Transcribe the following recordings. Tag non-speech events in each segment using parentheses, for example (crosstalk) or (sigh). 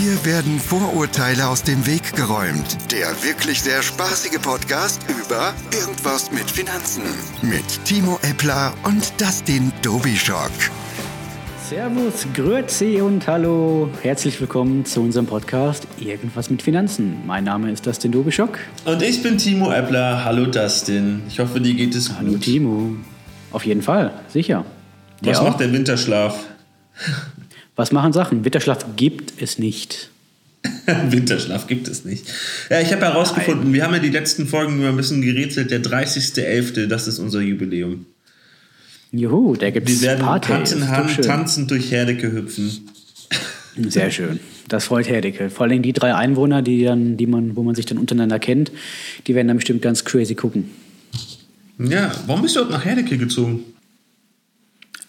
Hier werden Vorurteile aus dem Weg geräumt. Der wirklich sehr spaßige Podcast über Irgendwas mit Finanzen. Mit Timo Eppler und Dustin Dobischock. Servus, Grüezi und Hallo. Herzlich willkommen zu unserem Podcast Irgendwas mit Finanzen. Mein Name ist Dustin Dobischock. Und ich bin Timo Eppler. Hallo Dustin. Ich hoffe, dir geht es gut. Hallo Timo. Auf jeden Fall, sicher. Was der macht der Winterschlaf? Was machen Sachen? Winterschlaf gibt es nicht. (laughs) Winterschlaf gibt es nicht. Ja, ich habe herausgefunden, Nein. wir haben ja die letzten Folgen nur ein bisschen gerätselt, der 30.11., das ist unser Jubiläum. Juhu, da gibt es Wir werden Party. Hand in Hand tanzend durch Herdecke hüpfen. Sehr schön. Das freut Herdecke. Vor allem die drei Einwohner, die dann, die man, wo man sich dann untereinander kennt, die werden dann bestimmt ganz crazy gucken. Ja, warum bist du überhaupt nach Herdecke gezogen?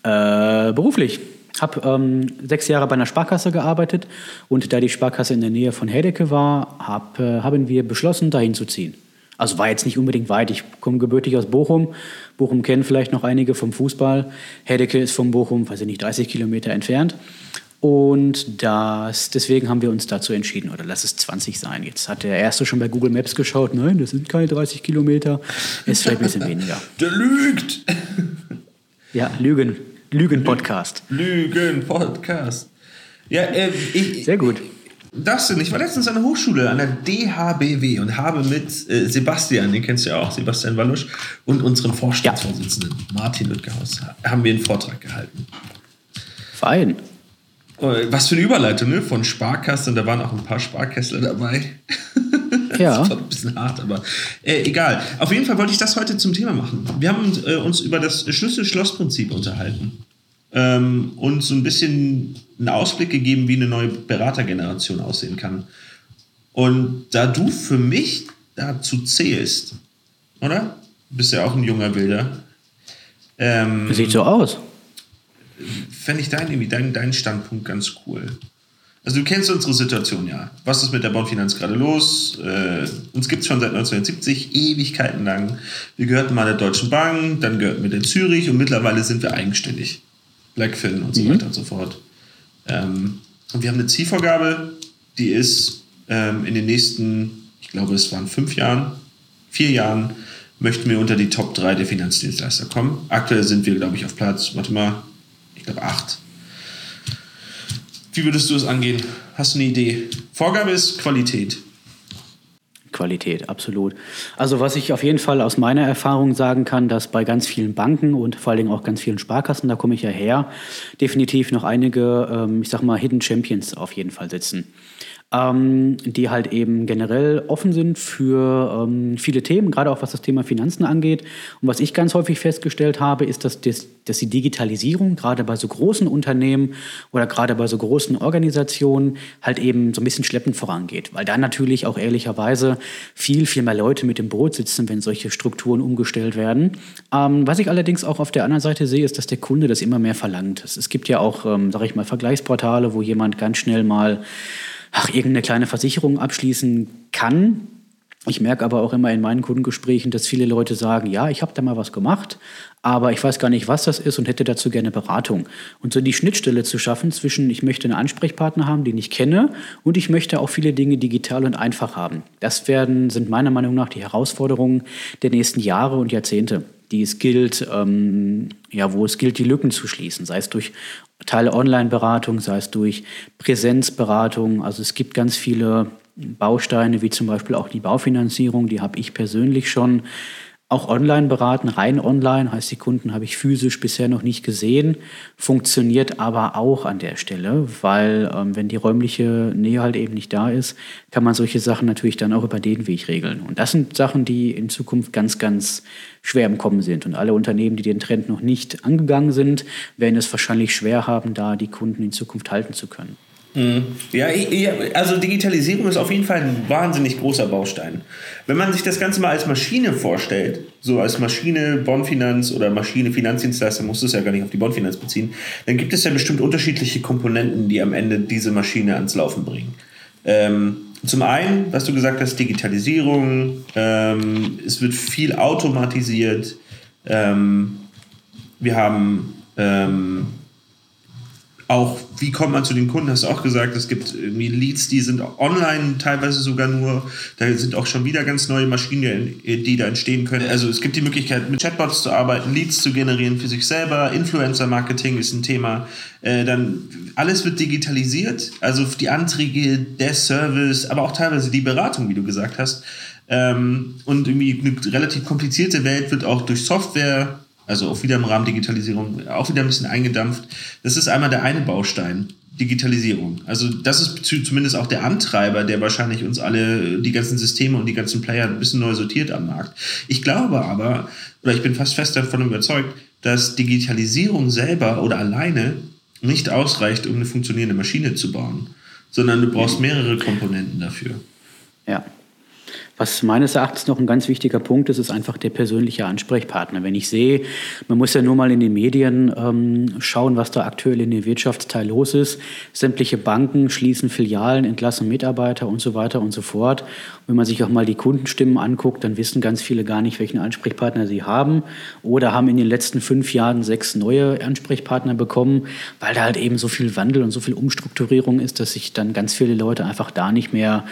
Äh, beruflich habe ähm, sechs Jahre bei einer Sparkasse gearbeitet und da die Sparkasse in der Nähe von Hedecke war, hab, äh, haben wir beschlossen, dahin zu ziehen. Also war jetzt nicht unbedingt weit. Ich komme gebürtig aus Bochum. Bochum kennen vielleicht noch einige vom Fußball. Hedecke ist von Bochum, weiß ich nicht, 30 Kilometer entfernt. Und das, deswegen haben wir uns dazu entschieden, oder lass es 20 sein. Jetzt hat der Erste schon bei Google Maps geschaut, nein, das sind keine 30 Kilometer, ist vielleicht ein bisschen weniger. (laughs) Der lügt! Ja, Lügen. Lügen-Podcast. Lügen-Podcast. Ja, äh, ich, Sehr gut. Dustin, ich war letztens an der Hochschule, an der DHBW und habe mit äh, Sebastian, den kennst du ja auch, Sebastian Wallusch, und unserem Vorstandsvorsitzenden ja. Martin Lüttgehaus, haben wir einen Vortrag gehalten. Fein. Oh, was für eine Überleitung, ne? Von Sparkasse und da waren auch ein paar Sparkässler dabei. (laughs) Ja. das war ein bisschen hart, aber äh, egal. Auf jeden Fall wollte ich das heute zum Thema machen. Wir haben äh, uns über das Schlüssel-Schloss-Prinzip unterhalten ähm, und so ein bisschen einen Ausblick gegeben, wie eine neue Beratergeneration aussehen kann. Und da du für mich dazu zählst, oder? Du bist ja auch ein junger Bilder. Ähm, Sieht so aus. Fände ich deinen, deinen, deinen Standpunkt ganz cool. Also du kennst unsere Situation ja. Was ist mit der Bondfinanz gerade los? Äh, uns gibt es schon seit 1970, Ewigkeiten lang. Wir gehörten mal der Deutschen Bank, dann gehörten wir der Zürich und mittlerweile sind wir eigenständig. Blackfin und so mhm. weiter und so fort. Ähm, und wir haben eine Zielvorgabe, die ist ähm, in den nächsten, ich glaube es waren fünf Jahren, vier Jahren, möchten wir unter die Top 3 der Finanzdienstleister kommen. Aktuell sind wir, glaube ich, auf Platz, warte mal, ich glaube acht wie würdest du es angehen? Hast du eine Idee? Vorgabe ist Qualität. Qualität, absolut. Also was ich auf jeden Fall aus meiner Erfahrung sagen kann, dass bei ganz vielen Banken und vor allen Dingen auch ganz vielen Sparkassen, da komme ich ja her, definitiv noch einige, ähm, ich sag mal, Hidden Champions auf jeden Fall sitzen ähm, die halt eben generell offen sind für ähm, viele Themen, gerade auch was das Thema Finanzen angeht. Und was ich ganz häufig festgestellt habe, ist, dass, das, dass die Digitalisierung gerade bei so großen Unternehmen oder gerade bei so großen Organisationen halt eben so ein bisschen schleppend vorangeht, weil da natürlich auch ehrlicherweise viel, viel mehr Leute mit dem Boot sitzen, wenn solche Strukturen umgestellt werden. Ähm, was ich allerdings auch auf der anderen Seite sehe, ist, dass der Kunde das immer mehr verlangt. Es gibt ja auch, ähm, sage ich mal, Vergleichsportale, wo jemand ganz schnell mal ach, irgendeine kleine Versicherung abschließen kann. Ich merke aber auch immer in meinen Kundengesprächen, dass viele Leute sagen, ja, ich habe da mal was gemacht, aber ich weiß gar nicht, was das ist und hätte dazu gerne Beratung. Und so die Schnittstelle zu schaffen zwischen, ich möchte einen Ansprechpartner haben, den ich kenne, und ich möchte auch viele Dinge digital und einfach haben. Das werden, sind meiner Meinung nach die Herausforderungen der nächsten Jahre und Jahrzehnte die es gilt, ähm, ja, wo es gilt, die Lücken zu schließen, sei es durch Teile Online-Beratung, sei es durch Präsenzberatung. Also es gibt ganz viele Bausteine, wie zum Beispiel auch die Baufinanzierung, die habe ich persönlich schon auch online beraten, rein online, heißt die Kunden habe ich physisch bisher noch nicht gesehen, funktioniert aber auch an der Stelle, weil ähm, wenn die räumliche Nähe halt eben nicht da ist, kann man solche Sachen natürlich dann auch über den Weg regeln. Und das sind Sachen, die in Zukunft ganz, ganz schwer im Kommen sind. Und alle Unternehmen, die den Trend noch nicht angegangen sind, werden es wahrscheinlich schwer haben, da die Kunden in Zukunft halten zu können. Mhm. Ja, also Digitalisierung ist auf jeden Fall ein wahnsinnig großer Baustein. Wenn man sich das Ganze mal als Maschine vorstellt, so als Maschine Bondfinanz oder Maschine Finanzdienstleister, muss es ja gar nicht auf die Bondfinanz beziehen, dann gibt es ja bestimmt unterschiedliche Komponenten, die am Ende diese Maschine ans Laufen bringen. Ähm, zum einen, was du gesagt hast, Digitalisierung, ähm, es wird viel automatisiert, ähm, wir haben ähm, auch, wie kommt man zu den Kunden, hast du auch gesagt, es gibt irgendwie Leads, die sind online teilweise sogar nur, da sind auch schon wieder ganz neue Maschinen, die da entstehen können. Also es gibt die Möglichkeit, mit Chatbots zu arbeiten, Leads zu generieren für sich selber, Influencer-Marketing ist ein Thema, äh, dann alles wird digitalisiert, also die Anträge, der Service, aber auch teilweise die Beratung, wie du gesagt hast. Ähm, und irgendwie eine relativ komplizierte Welt wird auch durch Software also auch wieder im Rahmen Digitalisierung, auch wieder ein bisschen eingedampft. Das ist einmal der eine Baustein, Digitalisierung. Also das ist zumindest auch der Antreiber, der wahrscheinlich uns alle, die ganzen Systeme und die ganzen Player ein bisschen neu sortiert am Markt. Ich glaube aber, oder ich bin fast fest davon überzeugt, dass Digitalisierung selber oder alleine nicht ausreicht, um eine funktionierende Maschine zu bauen, sondern du brauchst mehrere Komponenten dafür. Ja, was meines Erachtens noch ein ganz wichtiger Punkt ist, ist einfach der persönliche Ansprechpartner. Wenn ich sehe, man muss ja nur mal in den Medien ähm, schauen, was da aktuell in dem Wirtschaftsteil los ist. Sämtliche Banken schließen Filialen, entlassen Mitarbeiter und so weiter und so fort. Wenn man sich auch mal die Kundenstimmen anguckt, dann wissen ganz viele gar nicht, welchen Ansprechpartner sie haben oder haben in den letzten fünf Jahren sechs neue Ansprechpartner bekommen, weil da halt eben so viel Wandel und so viel Umstrukturierung ist, dass sich dann ganz viele Leute einfach da nicht mehr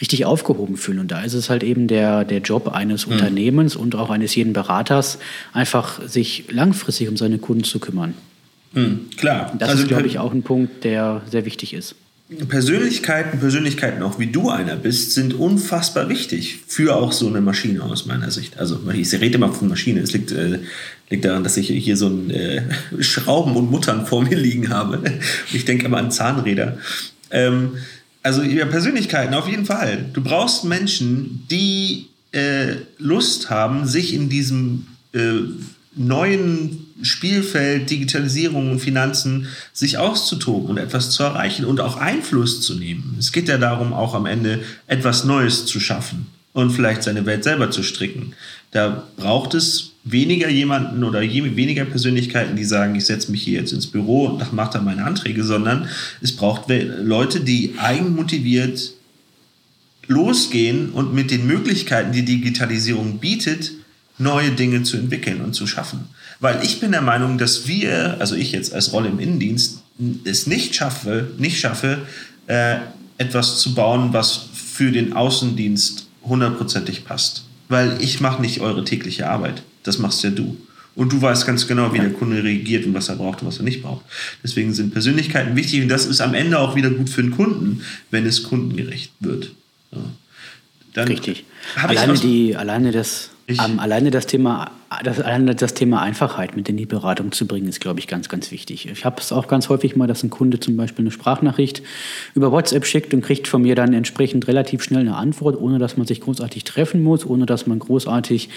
richtig aufgehoben fühlen. Und da ist es halt halt eben der, der Job eines mhm. Unternehmens und auch eines jeden Beraters, einfach sich langfristig um seine Kunden zu kümmern. Mhm, klar. Das also, ist, glaube ich, auch ein Punkt, der sehr wichtig ist. Persönlichkeiten, Persönlichkeiten auch wie du einer bist, sind unfassbar wichtig für auch so eine Maschine aus meiner Sicht. Also ich rede immer von Maschine. Es liegt, äh, liegt daran, dass ich hier so ein äh, (laughs) Schrauben und Muttern vor mir liegen habe. Ich denke immer an Zahnräder. Ähm, also ja, Persönlichkeiten auf jeden Fall. Du brauchst Menschen, die äh, Lust haben, sich in diesem äh, neuen Spielfeld Digitalisierung und Finanzen sich auszutoben und etwas zu erreichen und auch Einfluss zu nehmen. Es geht ja darum, auch am Ende etwas Neues zu schaffen und vielleicht seine Welt selber zu stricken. Da braucht es weniger jemanden oder weniger Persönlichkeiten, die sagen, ich setze mich hier jetzt ins Büro und mache da meine Anträge, sondern es braucht Leute, die eigenmotiviert losgehen und mit den Möglichkeiten, die Digitalisierung bietet, neue Dinge zu entwickeln und zu schaffen. Weil ich bin der Meinung, dass wir, also ich jetzt als Rolle im Innendienst, es nicht schaffe, nicht schaffe, äh, etwas zu bauen, was für den Außendienst hundertprozentig passt. Weil ich mache nicht eure tägliche Arbeit. Das machst ja du. Und du weißt ganz genau, wie der Kunde reagiert und was er braucht und was er nicht braucht. Deswegen sind Persönlichkeiten wichtig und das ist am Ende auch wieder gut für den Kunden, wenn es kundengerecht wird. Ja. Dann Richtig. Alleine, die, alleine das ähm, alleine das Thema, das, alleine das Thema Einfachheit mit in die Beratung zu bringen, ist, glaube ich, ganz, ganz wichtig. Ich habe es auch ganz häufig mal, dass ein Kunde zum Beispiel eine Sprachnachricht über WhatsApp schickt und kriegt von mir dann entsprechend relativ schnell eine Antwort, ohne dass man sich großartig treffen muss, ohne dass man großartig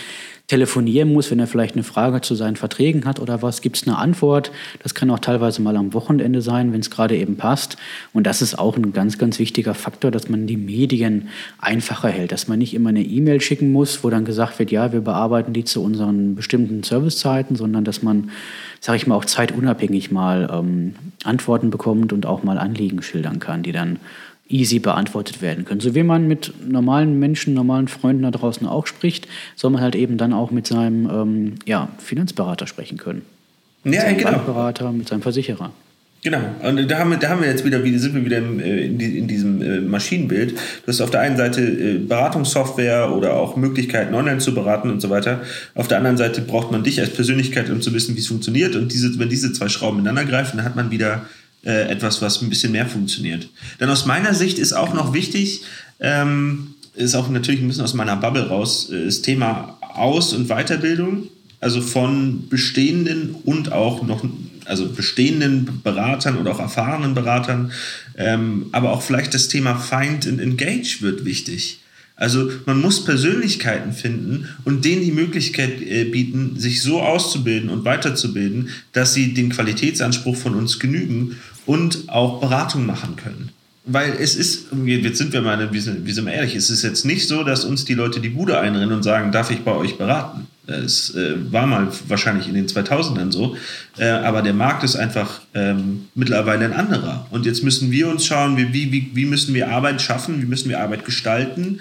telefonieren muss, wenn er vielleicht eine Frage zu seinen Verträgen hat oder was, gibt es eine Antwort. Das kann auch teilweise mal am Wochenende sein, wenn es gerade eben passt. Und das ist auch ein ganz, ganz wichtiger Faktor, dass man die Medien einfacher hält, dass man nicht immer eine E-Mail schicken muss, wo dann gesagt wird, ja, wir bearbeiten die zu unseren bestimmten Servicezeiten, sondern dass man, sage ich mal, auch zeitunabhängig mal ähm, Antworten bekommt und auch mal Anliegen schildern kann, die dann easy beantwortet werden können. So wie man mit normalen Menschen, normalen Freunden da draußen auch spricht, soll man halt eben dann auch mit seinem ähm, ja, Finanzberater sprechen können. Mit ja, seinem genau. Bankberater, mit seinem Versicherer. Genau, und da haben wir, da haben wir jetzt wieder, sind wir wieder äh, in, diesem äh, Maschinenbild. Du hast auf der einen Seite äh, Beratungssoftware oder auch Möglichkeiten, online zu beraten und so weiter. Auf der anderen Seite braucht man dich als Persönlichkeit, um zu wissen, wie es funktioniert. Und diese, wenn diese zwei Schrauben ineinander greifen, dann hat man wieder äh, etwas, was ein bisschen mehr funktioniert. Dann aus meiner Sicht ist auch noch wichtig, ähm, ist auch natürlich ein bisschen aus meiner Bubble raus, äh, das Thema Aus- und Weiterbildung, also von bestehenden und auch noch, also bestehenden Beratern oder auch erfahrenen Beratern, ähm, aber auch vielleicht das Thema Find and Engage wird wichtig. Also man muss Persönlichkeiten finden und denen die Möglichkeit äh, bieten, sich so auszubilden und weiterzubilden, dass sie den Qualitätsanspruch von uns genügen und auch Beratung machen können. Weil es ist, jetzt sind wir mal, wie sind, wir ehrlich, es ist jetzt nicht so, dass uns die Leute die Bude einrennen und sagen, darf ich bei euch beraten? Es äh, war mal wahrscheinlich in den 2000ern so, äh, aber der Markt ist einfach ähm, mittlerweile ein anderer. Und jetzt müssen wir uns schauen, wie, wie, wie müssen wir Arbeit schaffen, wie müssen wir Arbeit gestalten,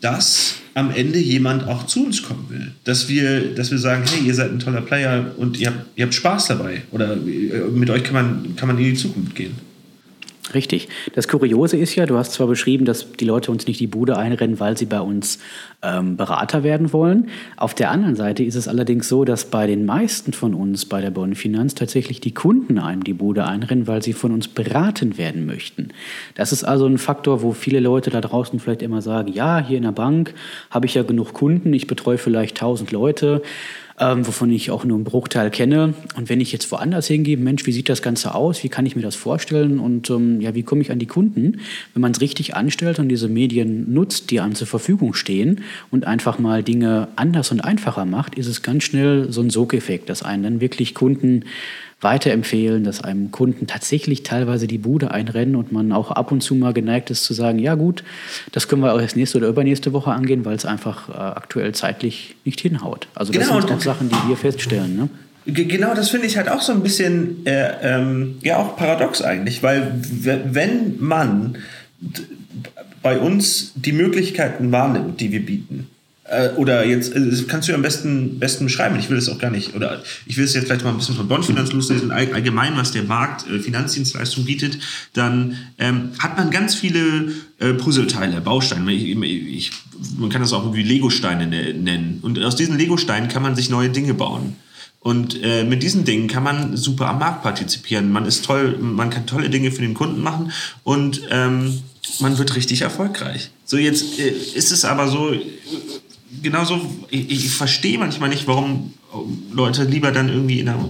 dass am Ende jemand auch zu uns kommen will. Dass wir, dass wir sagen, hey, ihr seid ein toller Player und ihr habt, ihr habt Spaß dabei. Oder äh, mit euch kann man, kann man in die Zukunft gehen. Richtig. Das Kuriose ist ja, du hast zwar beschrieben, dass die Leute uns nicht die Bude einrennen, weil sie bei uns ähm, Berater werden wollen. Auf der anderen Seite ist es allerdings so, dass bei den meisten von uns bei der Bonn Finanz tatsächlich die Kunden einem die Bude einrennen, weil sie von uns beraten werden möchten. Das ist also ein Faktor, wo viele Leute da draußen vielleicht immer sagen, ja, hier in der Bank habe ich ja genug Kunden, ich betreue vielleicht 1000 Leute ähm, wovon ich auch nur einen Bruchteil kenne. Und wenn ich jetzt woanders hingehe, Mensch, wie sieht das Ganze aus? Wie kann ich mir das vorstellen? Und ähm, ja, wie komme ich an die Kunden? Wenn man es richtig anstellt und diese Medien nutzt, die einem zur Verfügung stehen und einfach mal Dinge anders und einfacher macht, ist es ganz schnell so ein Sogeffekt, dass einen dann wirklich Kunden weiterempfehlen, dass einem Kunden tatsächlich teilweise die Bude einrennen und man auch ab und zu mal geneigt ist zu sagen, ja gut, das können wir auch erst nächste oder übernächste Woche angehen, weil es einfach äh, aktuell zeitlich nicht hinhaut. Also das genau, sind auch Sachen, die wir feststellen. Ne? Genau, das finde ich halt auch so ein bisschen, äh, ähm, ja auch paradox eigentlich, weil wenn man bei uns die Möglichkeiten wahrnimmt, die wir bieten, äh, oder jetzt, äh, kannst du am besten, besten beschreiben, ich will das auch gar nicht, oder ich will es jetzt vielleicht mal ein bisschen von Bondfinanz loslesen, allgemein, was der Markt äh, Finanzdienstleistung bietet, dann ähm, hat man ganz viele äh, Puzzleteile, Bausteine. Ich, ich, man kann das auch irgendwie Legosteine ne, nennen. Und aus diesen Legosteinen kann man sich neue Dinge bauen. Und äh, mit diesen Dingen kann man super am Markt partizipieren. Man ist toll, man kann tolle Dinge für den Kunden machen und ähm, man wird richtig erfolgreich. So jetzt äh, ist es aber so, genauso, ich, ich verstehe manchmal nicht, warum Leute lieber dann irgendwie in, einer,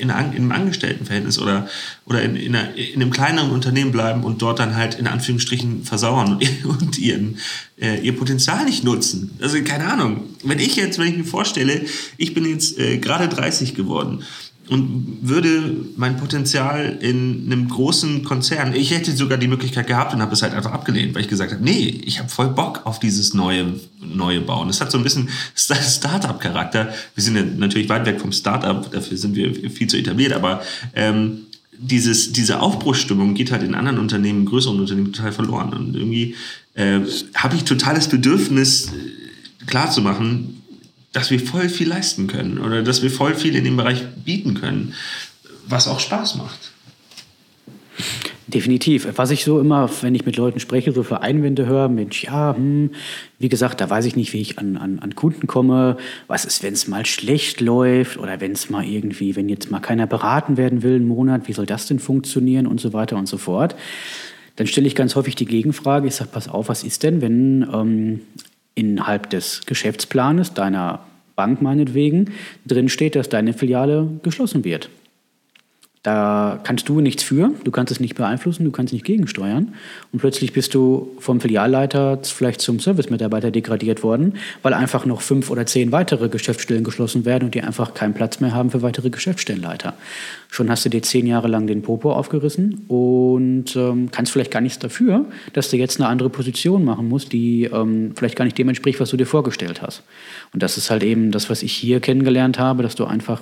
in, einer, in einem Angestelltenverhältnis oder, oder in, in, einer, in, einem kleineren Unternehmen bleiben und dort dann halt in Anführungsstrichen versauern und, (laughs) und ihren, äh, ihr Potenzial nicht nutzen. Also keine Ahnung. Wenn ich jetzt, wenn ich mir vorstelle, ich bin jetzt äh, gerade 30 geworden und würde mein Potenzial in einem großen Konzern, ich hätte sogar die Möglichkeit gehabt und habe es halt einfach abgelehnt, weil ich gesagt habe, nee, ich habe voll Bock auf dieses neue, neue Bauen. Das hat so ein bisschen Startup-Charakter. Wir sind ja natürlich weit weg vom Startup, dafür sind wir viel zu etabliert, aber ähm, dieses, diese Aufbruchsstimmung geht halt in anderen Unternehmen, größeren Unternehmen total verloren. Und irgendwie äh, habe ich totales Bedürfnis, äh, klarzumachen, dass wir voll viel leisten können oder dass wir voll viel in dem Bereich bieten können, was auch Spaß macht. Definitiv. Was ich so immer, wenn ich mit Leuten spreche, so für Einwände höre, Mensch, ja, hm, wie gesagt, da weiß ich nicht, wie ich an, an, an Kunden komme. Was ist, wenn es mal schlecht läuft oder wenn es mal irgendwie, wenn jetzt mal keiner beraten werden will einen Monat, wie soll das denn funktionieren und so weiter und so fort. Dann stelle ich ganz häufig die Gegenfrage, ich sage, pass auf, was ist denn, wenn ähm, innerhalb des Geschäftsplanes deiner Bank meinetwegen drin steht, dass deine Filiale geschlossen wird. Da kannst du nichts für, du kannst es nicht beeinflussen, du kannst nicht gegensteuern. Und plötzlich bist du vom Filialleiter vielleicht zum Servicemitarbeiter degradiert worden, weil einfach noch fünf oder zehn weitere Geschäftsstellen geschlossen werden und die einfach keinen Platz mehr haben für weitere Geschäftsstellenleiter. Schon hast du dir zehn Jahre lang den Popo aufgerissen und ähm, kannst vielleicht gar nichts dafür, dass du jetzt eine andere Position machen musst, die ähm, vielleicht gar nicht dem entspricht, was du dir vorgestellt hast. Und das ist halt eben das, was ich hier kennengelernt habe, dass du einfach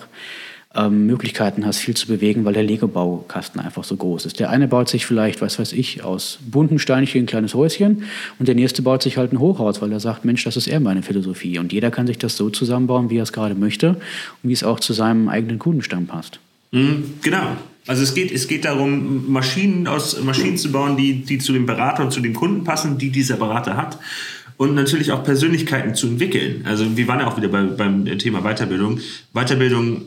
ähm, Möglichkeiten hast, viel zu bewegen, weil der Lego-Baukasten einfach so groß ist. Der eine baut sich vielleicht, was weiß ich, aus bunten Steinchen ein kleines Häuschen und der nächste baut sich halt ein Hochhaus, weil er sagt, Mensch, das ist eher meine Philosophie. Und jeder kann sich das so zusammenbauen, wie er es gerade möchte und wie es auch zu seinem eigenen Kundenstamm passt. Mhm, genau. Also es geht, es geht darum, Maschinen aus Maschinen zu bauen, die, die zu dem Berater und zu dem Kunden passen, die dieser Berater hat und natürlich auch Persönlichkeiten zu entwickeln. Also wir waren ja auch wieder bei, beim Thema Weiterbildung. Weiterbildung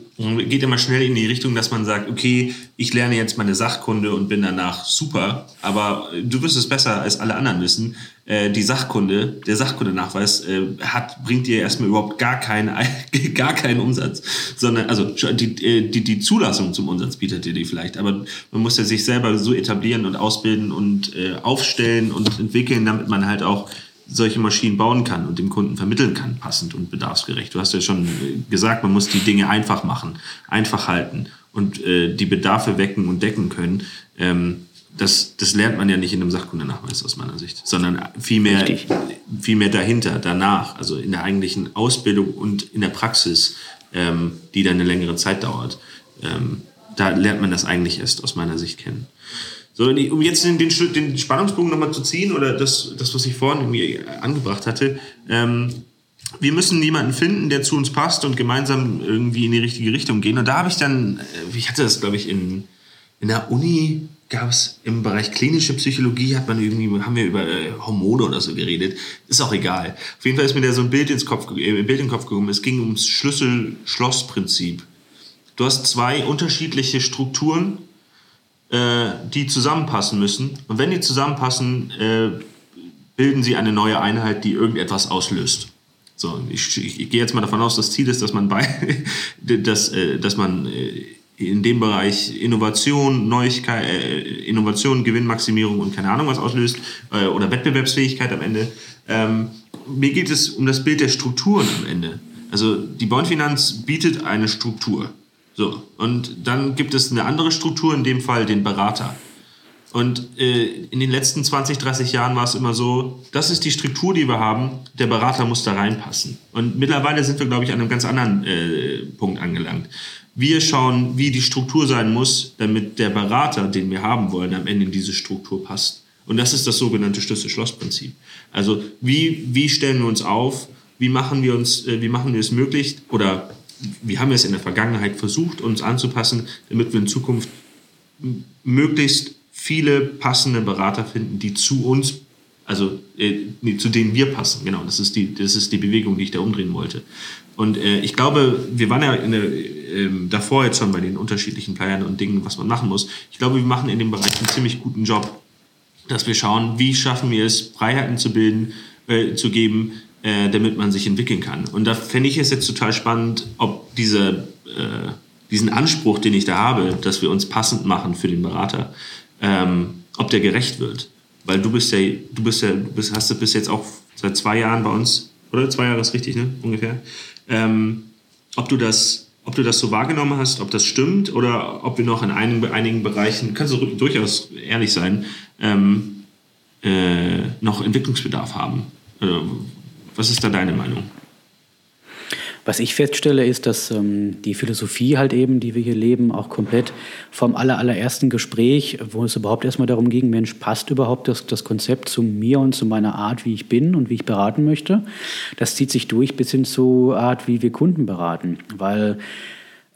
geht immer schnell in die Richtung, dass man sagt, okay, ich lerne jetzt meine Sachkunde und bin danach super, aber du wirst es besser als alle anderen wissen. Äh, die Sachkunde, der Sachkundenachweis äh, hat, bringt dir erstmal überhaupt gar keinen, (laughs) gar keinen Umsatz, sondern also die, äh, die, die Zulassung zum Umsatz bietet dir die vielleicht, aber man muss ja sich selber so etablieren und ausbilden und äh, aufstellen und entwickeln, damit man halt auch solche Maschinen bauen kann und dem Kunden vermitteln kann, passend und bedarfsgerecht. Du hast ja schon gesagt, man muss die Dinge einfach machen, einfach halten und äh, die Bedarfe wecken und decken können. Ähm, das, das lernt man ja nicht in einem Sachkundenachweis aus meiner Sicht, sondern vielmehr, vielmehr dahinter, danach, also in der eigentlichen Ausbildung und in der Praxis, ähm, die dann eine längere Zeit dauert. Ähm, da lernt man das eigentlich erst aus meiner Sicht kennen. So, um jetzt den, den, den Spannungsbogen nochmal zu ziehen oder das, das, was ich vorhin irgendwie angebracht hatte, ähm, wir müssen jemanden finden, der zu uns passt und gemeinsam irgendwie in die richtige Richtung gehen. Und da habe ich dann, äh, ich hatte das, glaube ich, in, in der Uni gab es im Bereich klinische Psychologie, hat man irgendwie, haben wir über äh, Hormone oder so geredet. Ist auch egal. Auf jeden Fall ist mir da so ein Bild ins Kopf, äh, Bild in den Kopf gekommen. Es ging ums Schlüssel-Schloss-Prinzip. Du hast zwei unterschiedliche Strukturen, äh, die zusammenpassen müssen. Und wenn die zusammenpassen, äh, bilden sie eine neue Einheit, die irgendetwas auslöst. So, ich, ich, ich gehe jetzt mal davon aus, das Ziel ist, dass man bei, (laughs) dass, äh, dass man äh, in dem Bereich Innovation, Neuigkeit, äh, Innovation, Gewinnmaximierung und keine Ahnung was auslöst äh, oder Wettbewerbsfähigkeit am Ende. Ähm, mir geht es um das Bild der Strukturen am Ende. Also die Bondfinanz bietet eine Struktur. So, und dann gibt es eine andere Struktur, in dem Fall den Berater. Und äh, in den letzten 20, 30 Jahren war es immer so, das ist die Struktur, die wir haben, der Berater muss da reinpassen. Und mittlerweile sind wir, glaube ich, an einem ganz anderen äh, Punkt angelangt. Wir schauen, wie die Struktur sein muss, damit der Berater, den wir haben wollen, am Ende in diese Struktur passt. Und das ist das sogenannte Schlüssel-Schloss-Prinzip. Also wie, wie stellen wir uns auf, wie machen wir, uns, äh, wie machen wir es möglich oder wir haben es in der Vergangenheit versucht, uns anzupassen, damit wir in Zukunft möglichst viele passende Berater finden, die zu uns, also äh, zu denen wir passen. Genau, das ist, die, das ist die Bewegung, die ich da umdrehen wollte. Und äh, ich glaube, wir waren ja der, äh, davor jetzt schon bei den unterschiedlichen Playern und Dingen, was man machen muss. Ich glaube, wir machen in dem Bereich einen ziemlich guten Job, dass wir schauen, wie schaffen wir es, Freiheiten zu bilden, äh, zu geben, äh, damit man sich entwickeln kann. Und da fände ich es jetzt total spannend, ob diese, äh, diesen Anspruch, den ich da habe, dass wir uns passend machen für den Berater, ähm, ob der gerecht wird. Weil du bist ja, du bist ja, du bist, hast du bis jetzt auch seit zwei Jahren bei uns, oder zwei Jahre ist richtig, ne? Ungefähr. Ähm, ob du das, ob du das so wahrgenommen hast, ob das stimmt oder ob wir noch in einigen, einigen Bereichen, kannst du durchaus ehrlich sein, ähm, äh, noch Entwicklungsbedarf haben. Äh, was ist da deine Meinung? Was ich feststelle, ist, dass ähm, die Philosophie halt eben, die wir hier leben, auch komplett vom aller, allerersten Gespräch, wo es überhaupt erstmal darum ging, Mensch, passt überhaupt das, das Konzept zu mir und zu meiner Art, wie ich bin und wie ich beraten möchte? Das zieht sich durch bis hin zur Art, wie wir Kunden beraten. Weil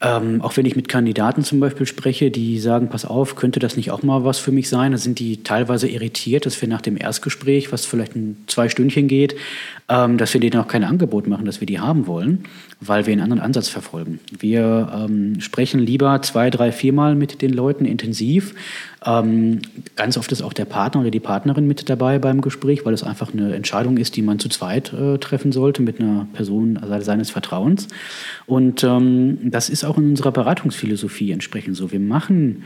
ähm, auch wenn ich mit Kandidaten zum Beispiel spreche, die sagen, pass auf, könnte das nicht auch mal was für mich sein? Da sind die teilweise irritiert, dass wir nach dem Erstgespräch, was vielleicht ein zwei Stündchen geht, ähm, dass wir denen auch kein Angebot machen, dass wir die haben wollen, weil wir einen anderen Ansatz verfolgen. Wir ähm, sprechen lieber zwei, drei, viermal mit den Leuten intensiv. Ähm, ganz oft ist auch der Partner oder die Partnerin mit dabei beim Gespräch, weil es einfach eine Entscheidung ist, die man zu zweit äh, treffen sollte mit einer Person seines Vertrauens. Und ähm, das ist auch in unserer Beratungsphilosophie entsprechend so. Wir machen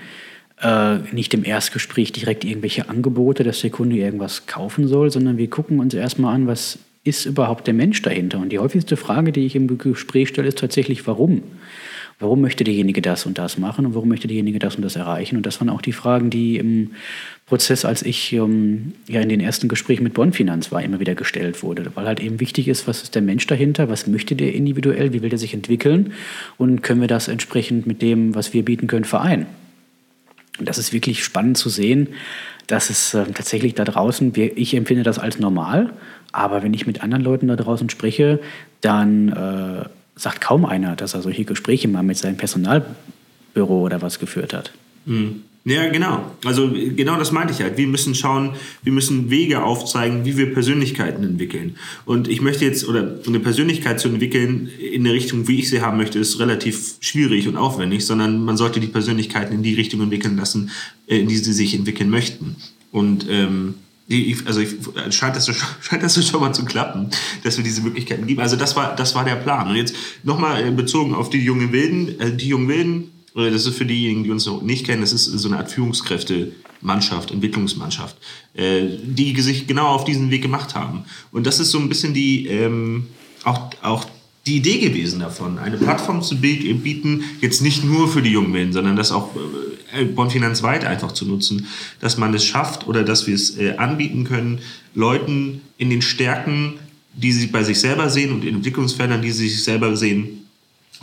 äh, nicht im Erstgespräch direkt irgendwelche Angebote, dass der Kunde irgendwas kaufen soll, sondern wir gucken uns erstmal an, was ist überhaupt der Mensch dahinter? Und die häufigste Frage, die ich im Gespräch stelle, ist tatsächlich, warum? Warum möchte derjenige das und das machen und warum möchte derjenige das und das erreichen? Und das waren auch die Fragen, die im Prozess, als ich ähm, ja in den ersten Gesprächen mit Bonfinanz war, immer wieder gestellt wurde. Weil halt eben wichtig ist, was ist der Mensch dahinter, was möchte der individuell, wie will der sich entwickeln und können wir das entsprechend mit dem, was wir bieten können, vereinen. Und das ist wirklich spannend zu sehen, dass es äh, tatsächlich da draußen, wir, ich empfinde das als normal, aber wenn ich mit anderen Leuten da draußen spreche, dann äh, sagt kaum einer, dass er solche Gespräche mal mit seinem Personalbüro oder was geführt hat. Mhm. Ja, genau. Also genau das meinte ich halt. Wir müssen schauen, wir müssen Wege aufzeigen, wie wir Persönlichkeiten entwickeln. Und ich möchte jetzt, oder eine Persönlichkeit zu entwickeln in der Richtung, wie ich sie haben möchte, ist relativ schwierig und aufwendig, sondern man sollte die Persönlichkeiten in die Richtung entwickeln lassen, äh, in die sie sich entwickeln möchten. Und ähm, also ich, scheint, das, (laughs) scheint das schon mal zu klappen, dass wir diese Möglichkeiten geben. Also das war, das war der Plan. Und jetzt nochmal äh, bezogen auf die jungen Wilden. Äh, die jungen Wilden, äh, das ist für diejenigen, die uns noch nicht kennen, das ist so eine Art Führungskräfte-Mannschaft, Entwicklungsmannschaft, die sich genau auf diesen Weg gemacht haben. Und das ist so ein bisschen die, ähm, auch, auch die Idee gewesen davon, eine Plattform zu bieten, jetzt nicht nur für die jungen Wilden, sondern das auch äh, Bonfinanz weit einfach zu nutzen, dass man es schafft oder dass wir es äh, anbieten können, Leuten in den Stärken, die sie bei sich selber sehen und in Entwicklungsfeldern, die sie sich selber sehen,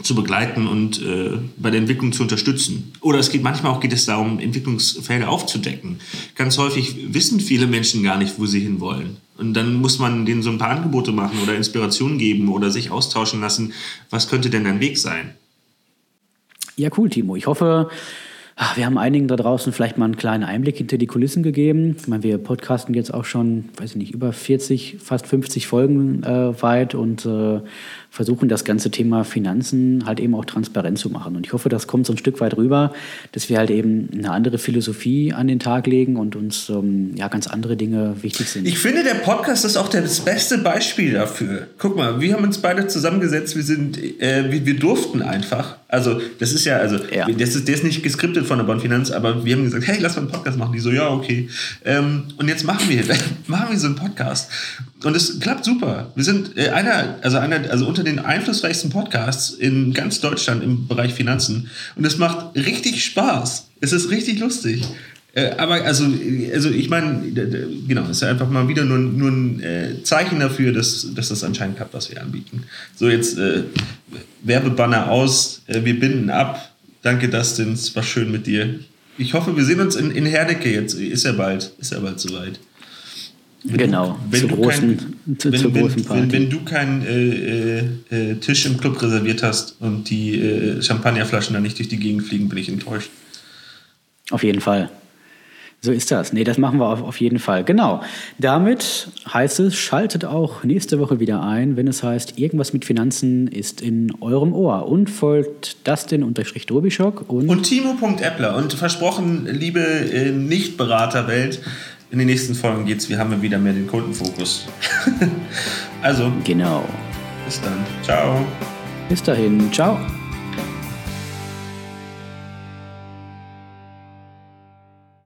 zu begleiten und äh, bei der Entwicklung zu unterstützen. Oder es geht manchmal auch geht es darum, Entwicklungsfelder aufzudecken. Ganz häufig wissen viele Menschen gar nicht, wo sie hinwollen. Und dann muss man denen so ein paar Angebote machen oder Inspirationen geben oder sich austauschen lassen. Was könnte denn dein Weg sein? Ja, cool, Timo. Ich hoffe, Ach, wir haben einigen da draußen vielleicht mal einen kleinen Einblick hinter die Kulissen gegeben. Ich meine, wir podcasten jetzt auch schon, weiß ich nicht, über 40, fast 50 Folgen äh, weit und äh, versuchen das ganze Thema Finanzen halt eben auch transparent zu machen. Und ich hoffe, das kommt so ein Stück weit rüber, dass wir halt eben eine andere Philosophie an den Tag legen und uns ähm, ja ganz andere Dinge wichtig sind. Ich finde, der Podcast ist auch das beste Beispiel dafür. Guck mal, wir haben uns beide zusammengesetzt, wir sind, äh, wir, wir durften einfach. Also, das ist ja, also, ja. Das ist, der ist nicht geskriptet von der Bonfinanz, aber wir haben gesagt, hey, lass mal einen Podcast machen. Die so, ja, okay. Ähm, und jetzt machen wir, (laughs) machen wir so einen Podcast. Und es klappt super. Wir sind äh, einer, also einer, also unter den einflussreichsten Podcasts in ganz Deutschland im Bereich Finanzen. Und es macht richtig Spaß. Es ist richtig lustig. Äh, aber also, also ich meine, genau, es ist einfach mal wieder nur, nur ein äh, Zeichen dafür, dass, dass das anscheinend klappt, was wir anbieten. So, jetzt äh, Werbebanner aus, äh, wir binden ab. Danke, Dustin, es war schön mit dir. Ich hoffe, wir sehen uns in, in Herdecke jetzt. Ist ja bald, ist ja bald soweit. Genau, wenn, du großen, kein, zu, wenn, zur wenn, großen Party. Wenn, wenn du keinen äh, äh, Tisch im Club reserviert hast und die äh, Champagnerflaschen dann nicht durch die Gegend fliegen, bin ich enttäuscht. Auf jeden Fall. So ist das. Nee, das machen wir auf, auf jeden Fall. Genau. Damit heißt es, schaltet auch nächste Woche wieder ein, wenn es heißt, irgendwas mit Finanzen ist in eurem Ohr. Und folgt Dustin unterstrich Dobischock und, und Timo.appler. Und versprochen, liebe äh, Nicht-Beraterwelt, in den nächsten Folgen geht's, wir haben wieder mehr den Kundenfokus. (laughs) also. Genau. Bis dann. Ciao. Bis dahin. Ciao.